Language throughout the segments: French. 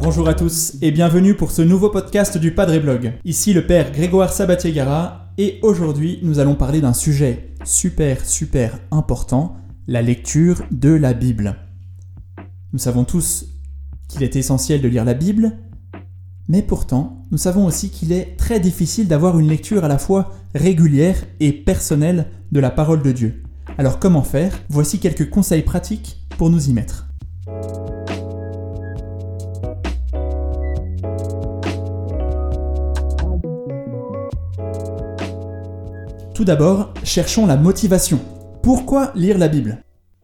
Bonjour à tous et bienvenue pour ce nouveau podcast du Padre Blog. Ici le père Grégoire Sabatier-Gara et aujourd'hui nous allons parler d'un sujet super super important, la lecture de la Bible. Nous savons tous qu'il est essentiel de lire la Bible, mais pourtant nous savons aussi qu'il est très difficile d'avoir une lecture à la fois régulière et personnelle de la parole de Dieu. Alors comment faire? Voici quelques conseils pratiques pour nous y mettre. Tout d'abord, cherchons la motivation. Pourquoi lire la Bible?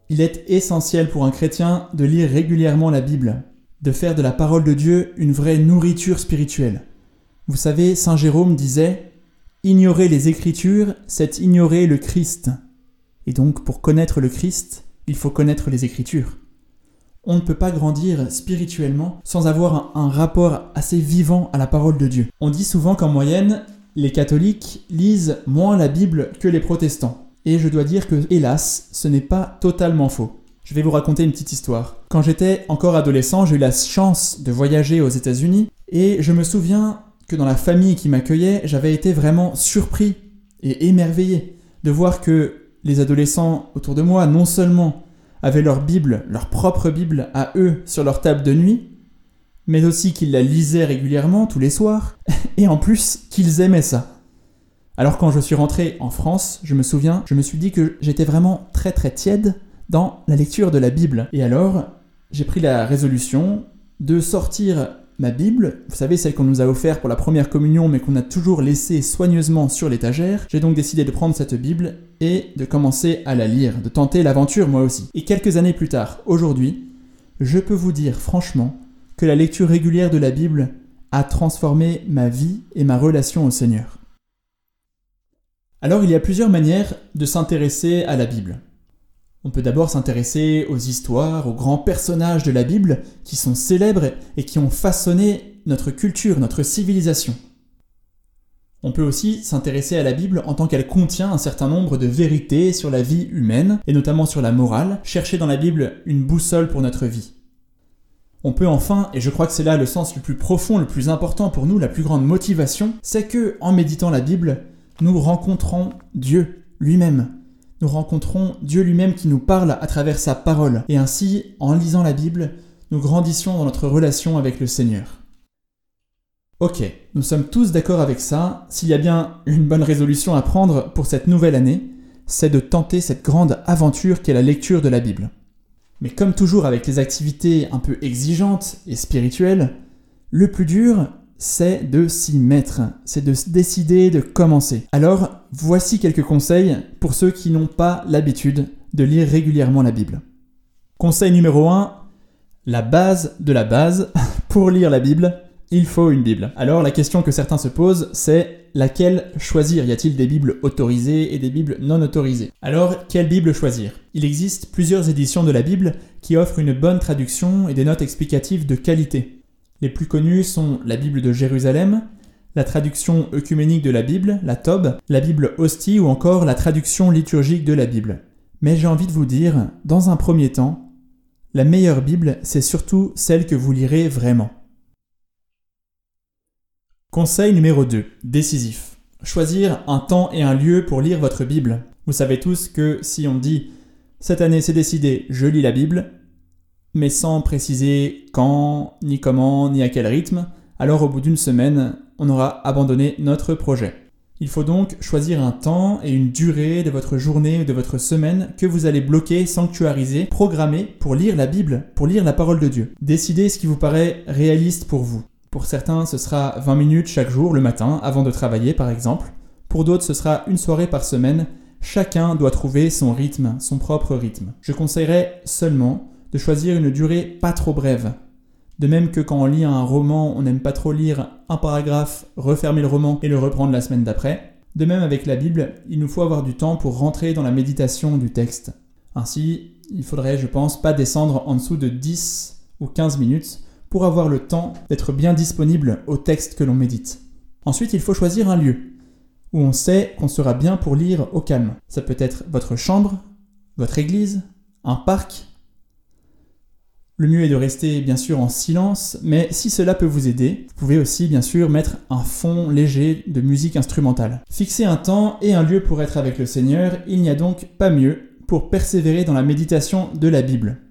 Il est essentiel pour un chrétien de lire régulièrement la Bible, de faire de la parole de Dieu une vraie nourriture spirituelle. Vous savez, Saint Jérôme disait Ignorer les Écritures, c'est ignorer le Christ. Et donc, pour connaître le Christ, il faut connaître les Écritures. On ne peut pas grandir spirituellement sans avoir un, rapport assez vivant à la parole de Dieu. On dit souvent qu'en moyenne, les catholiques lisent moins la Bible que les protestants. Et je dois dire que, hélas, ce n'est pas totalement faux. Je vais vous raconter une petite histoire. Quand j'étais encore adolescent, j'ai eu la chance de voyager aux États-Unis et je me souviens que dans la famille qui m'accueillait, j'avais été vraiment surpris et émerveillé de voir que les adolescents autour de moi non seulement avaient leur Bible, leur propre Bible à eux sur leur table de nuit, mais aussi qu'ils la lisaient régulièrement tous les soirs, et en plus qu'ils aimaient ça. Alors quand je suis rentré en France, je me souviens, je me suis dit que j'étais vraiment très très tiède dans la lecture de la Bible. Et alors, j'ai pris la résolution de sortir ma Bible, vous savez celle qu'on nous a offerte pour la première communion mais qu'on a toujours laissée soigneusement sur l'étagère. J'ai donc décidé de prendre cette Bible et de commencer à la lire, de tenter l'aventure moi aussi. Et quelques années plus tard, aujourd'hui, je peux vous dire franchement que la lecture régulière de la Bible a transformé ma vie et ma relation au Seigneur. Alors il y a plusieurs manières de s'intéresser à la Bible. On peut d'abord s'intéresser aux histoires, aux grands personnages de la Bible qui sont célèbres et qui ont façonné notre culture, notre civilisation. On peut aussi s'intéresser à la Bible en tant qu'elle contient un certain nombre de vérités sur la vie humaine, et notamment sur la morale, chercher dans la Bible une boussole pour notre vie. On peut enfin, et je crois que c'est là le sens le plus profond, le plus important pour nous, la plus grande motivation, c'est que, en méditant la Bible, nous rencontrons Dieu lui-même. Nous rencontrons Dieu lui-même qui nous parle à travers sa parole. Et ainsi, en lisant la Bible, nous grandissions dans notre relation avec le Seigneur. Ok, nous sommes tous d'accord avec ça. S'il y a bien une bonne résolution à prendre pour cette nouvelle année, c'est de tenter cette grande aventure qu'est la lecture de la Bible. Mais comme toujours avec les activités un peu exigeantes et spirituelles, le plus dur, c'est de s'y mettre, c'est de décider de commencer. Alors, voici quelques conseils pour ceux qui n'ont pas l'habitude de lire régulièrement la Bible. Conseil numéro 1, la base de la base, pour lire la Bible, il faut une Bible. Alors la question que certains se posent, c'est laquelle choisir? Y a-t-il des Bibles autorisées et des Bibles non autorisées? Alors, quelle Bible choisir? Il existe plusieurs éditions de la Bible qui offrent une bonne traduction et des notes explicatives de qualité. Les plus connues sont la Bible de Jérusalem, la traduction œcuménique de la Bible, la Tob, la Bible Hostie ou encore la traduction liturgique de la Bible. Mais j'ai envie de vous dire, dans un premier temps, la meilleure Bible, c'est surtout celle que vous lirez vraiment. Conseil numéro 2, décisif. Choisir un temps et un lieu pour lire votre Bible. Vous savez tous que si on dit cette année c'est décidé, je lis la Bible, mais sans préciser quand, ni comment, ni à quel rythme, alors au bout d'une semaine, on aura abandonné notre projet. Il faut donc choisir un temps et une durée de votre journée ou de votre semaine que vous allez bloquer, sanctuariser, programmer pour lire la Bible, pour lire la parole de Dieu. Décidez ce qui vous paraît réaliste pour vous. Pour certains, ce sera 20 minutes chaque jour, le matin, avant de travailler par exemple. Pour d'autres, ce sera une soirée par semaine. Chacun doit trouver son rythme, son propre rythme. Je conseillerais seulement de choisir une durée pas trop brève. De même que quand on lit un roman, on n'aime pas trop lire un paragraphe, refermer le roman et le reprendre la semaine d'après. De même avec la Bible, il nous faut avoir du temps pour rentrer dans la méditation du texte. Ainsi, il faudrait, je pense, pas descendre en dessous de 10 ou 15 minutes pour avoir le temps d'être bien disponible au texte que l'on médite. Ensuite, il faut choisir un lieu. où on sait qu'on sera bien pour lire au calme. Ça peut être votre chambre, votre église, un parc. Le mieux est de rester bien sûr en silence, mais si cela peut vous aider, vous pouvez aussi bien sûr mettre un fond léger de musique instrumentale. Fixer un temps et un lieu pour être avec le Seigneur, il n'y a donc pas mieux pour persévérer dans la méditation de la Bible.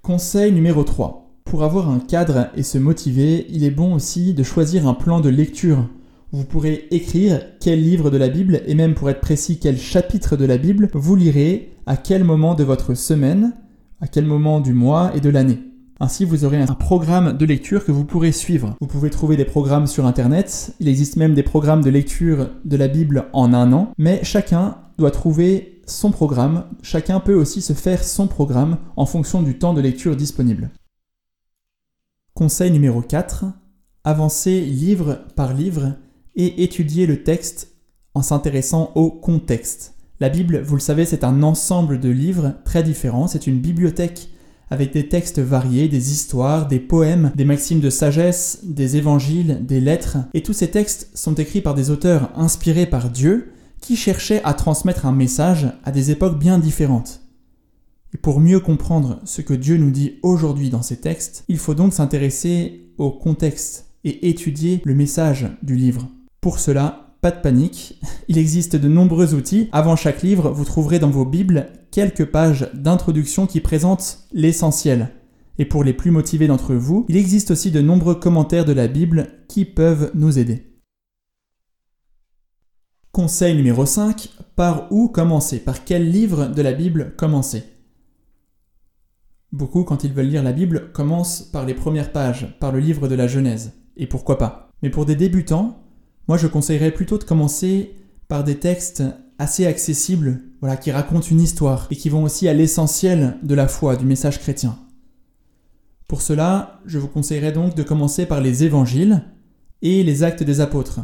Conseil numéro 3. Pour avoir un cadre et se motiver, il est bon aussi de choisir un plan de lecture. Vous pourrez écrire quel livre de la Bible et même pour être précis quel chapitre de la Bible vous lirez à quel moment de votre semaine, à quel moment du mois et de l'année. Ainsi, vous aurez un programme de lecture que vous pourrez suivre. Vous pouvez trouver des programmes sur Internet. Il existe même des programmes de lecture de la Bible en un an. Mais chacun doit trouver son programme. Chacun peut aussi se faire son programme en fonction du temps de lecture disponible. Conseil numéro 4. Avancez livre par livre et étudier le texte en s'intéressant au contexte. La Bible, vous le savez, c'est un ensemble de livres très différents. C'est une bibliothèque avec des textes variés, des histoires, des poèmes, des maximes de sagesse, des évangiles, des lettres. Et tous ces textes sont écrits par des auteurs inspirés par Dieu qui cherchaient à transmettre un message à des époques bien différentes. Et pour mieux comprendre ce que Dieu nous dit aujourd'hui dans ces textes, il faut donc s'intéresser au contexte et étudier le message du livre. Pour cela, pas de panique, il existe de nombreux outils. Avant chaque livre, vous trouverez dans vos Bibles quelques pages d'introduction qui présentent l'essentiel. Et pour les plus motivés d'entre vous, il existe aussi de nombreux commentaires de la Bible qui peuvent nous aider. Conseil numéro 5, par où commencer? Par quel livre de la Bible commencer? Beaucoup, quand ils veulent lire la Bible, commencent par les premières pages, par le livre de la Genèse. Et pourquoi pas? Mais pour des débutants, moi, je conseillerais plutôt de commencer par des textes assez accessibles, voilà, qui racontent une histoire et qui vont aussi à l'essentiel de la foi, du message chrétien. Pour cela, je vous conseillerais donc de commencer par les évangiles et les actes des apôtres.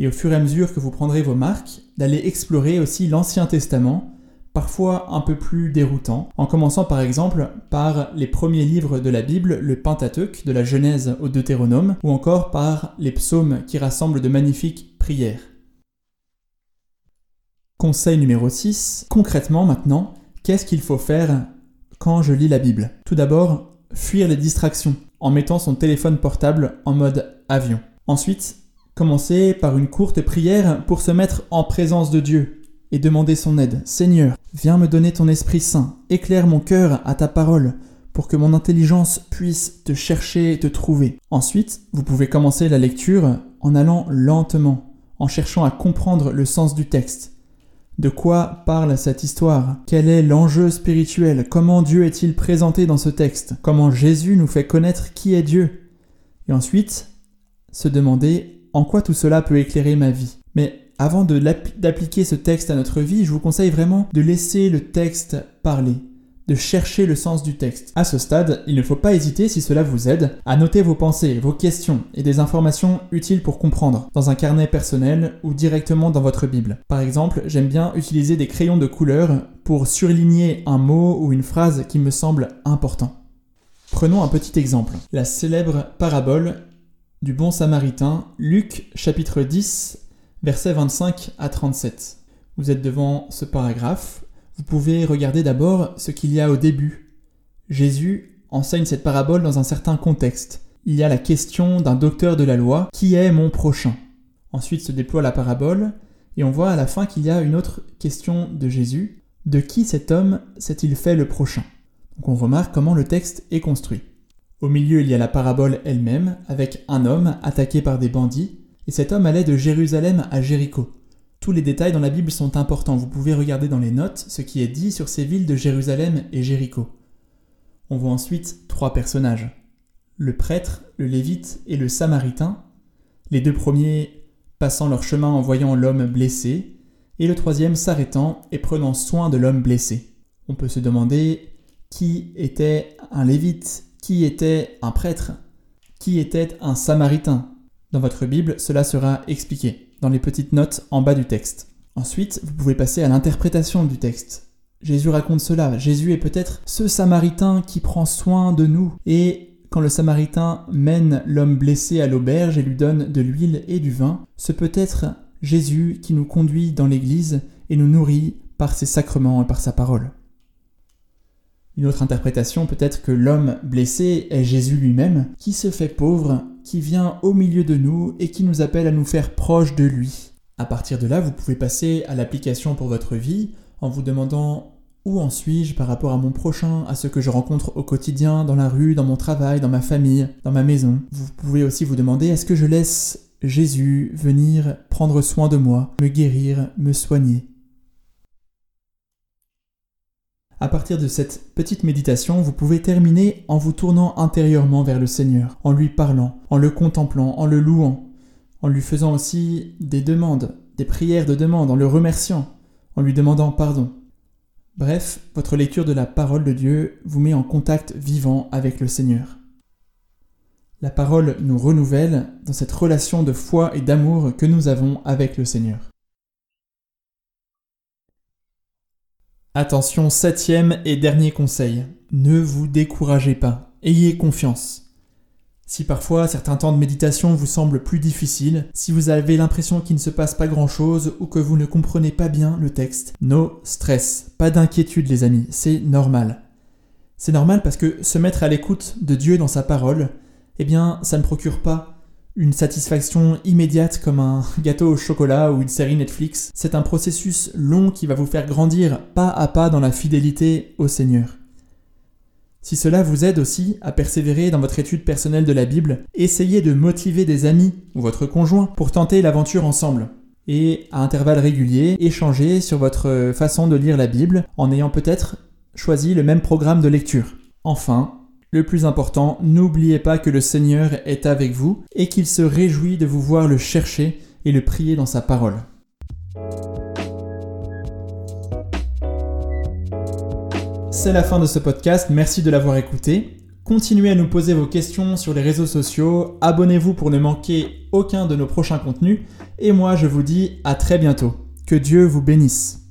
Et au fur et à mesure que vous prendrez vos marques, d'aller explorer aussi l'Ancien Testament parfois un peu plus déroutant, en commençant par exemple par les premiers livres de la Bible, le Pentateuque, de la Genèse au Deutéronome, ou encore par les psaumes qui rassemblent de magnifiques prières. Conseil numéro 6. Concrètement maintenant, qu'est-ce qu'il faut faire quand je lis la Bible? Tout d'abord, fuir les distractions en mettant son téléphone portable en mode avion. Ensuite, commencer par une courte prière pour se mettre en présence de Dieu, et demander son aide. Seigneur, viens me donner ton Esprit Saint, éclaire mon cœur à ta parole, pour que mon intelligence puisse te chercher et te trouver. Ensuite, vous pouvez commencer la lecture en allant lentement, en cherchant à comprendre le sens du texte. De quoi parle cette histoire? Quel est l'enjeu spirituel? Comment Dieu est-il présenté dans ce texte? Comment Jésus nous fait connaître qui est Dieu? Et ensuite, se demander en quoi tout cela peut éclairer ma vie. Mais avant d'appliquer ce texte à notre vie, je vous conseille vraiment de laisser le texte parler, de chercher le sens du texte. À ce stade, il ne faut pas hésiter, si cela vous aide, à noter vos pensées, vos questions et des informations utiles pour comprendre, dans un carnet personnel ou directement dans votre Bible. Par exemple, j'aime bien utiliser des crayons de couleur pour surligner un mot ou une phrase qui me semble important. Prenons un petit exemple. La célèbre parabole du bon samaritain, Luc chapitre 10 versets 25 à 37. Vous êtes devant ce paragraphe. Vous pouvez regarder d'abord ce qu'il y a au début. Jésus enseigne cette parabole dans un certain contexte. Il y a la question d'un docteur de la loi, qui est mon prochain? Ensuite se déploie la parabole, et on voit à la fin qu'il y a une autre question de Jésus, de qui cet homme s'est-il fait le prochain? Donc on remarque comment le texte est construit. Au milieu, il y a la parabole elle-même, avec un homme attaqué par des bandits, et cet homme allait de Jérusalem à Jéricho. Tous les détails dans la Bible sont importants, vous pouvez regarder dans les notes ce qui est dit sur ces villes de Jérusalem et Jéricho. On voit ensuite trois personnages. Le prêtre, le lévite et le samaritain, les deux premiers passant leur chemin en voyant l'homme blessé, et le troisième s'arrêtant et prenant soin de l'homme blessé. On peut se demander qui était un lévite, qui était un prêtre, qui était un samaritain, dans votre Bible, cela sera expliqué dans les petites notes en bas du texte. Ensuite, vous pouvez passer à l'interprétation du texte. Jésus raconte cela. Jésus est peut-être ce Samaritain qui prend soin de nous. Et quand le Samaritain mène l'homme blessé à l'auberge et lui donne de l'huile et du vin, ce peut être Jésus qui nous conduit dans l'Église et nous nourrit par ses sacrements et par sa parole. Une autre interprétation peut être que l'homme blessé est Jésus lui-même, qui se fait pauvre, qui vient au milieu de nous et qui nous appelle à nous faire proches de lui. À partir de là, vous pouvez passer à l'application pour votre vie en vous demandant où en suis-je par rapport à mon prochain, à ce que je rencontre au quotidien, dans la rue, dans mon travail, dans ma famille, dans ma maison. Vous pouvez aussi vous demander est-ce que je laisse Jésus venir prendre soin de moi, me guérir, me soigner? À partir de cette petite méditation, vous pouvez terminer en vous tournant intérieurement vers le Seigneur, en lui parlant, en le contemplant, en le louant, en lui faisant aussi des demandes, des prières de demande, en le remerciant, en lui demandant pardon. Bref, votre lecture de la parole de Dieu vous met en contact vivant avec le Seigneur. La parole nous renouvelle dans cette relation de foi et d'amour que nous avons avec le Seigneur. Attention, septième et dernier conseil. Ne vous découragez pas. Ayez confiance. Si parfois certains temps de méditation vous semblent plus difficiles, si vous avez l'impression qu'il ne se passe pas grand-chose ou que vous ne comprenez pas bien le texte, no stress, pas d'inquiétude les amis, c'est normal. C'est normal parce que se mettre à l'écoute de Dieu dans sa parole, eh bien ça ne procure pas une satisfaction immédiate comme un gâteau au chocolat ou une série Netflix. C'est un processus long qui va vous faire grandir pas à pas dans la fidélité au Seigneur. Si cela vous aide aussi à persévérer dans votre étude personnelle de la Bible, essayez de motiver des amis ou votre conjoint pour tenter l'aventure ensemble. Et à intervalles réguliers, échanger sur votre façon de lire la Bible en ayant peut-être choisi le même programme de lecture. Enfin, le plus important, n'oubliez pas que le Seigneur est avec vous et qu'il se réjouit de vous voir le chercher et le prier dans sa parole. C'est la fin de ce podcast, merci de l'avoir écouté. Continuez à nous poser vos questions sur les réseaux sociaux, abonnez-vous pour ne manquer aucun de nos prochains contenus, et moi je vous dis à très bientôt. Que Dieu vous bénisse.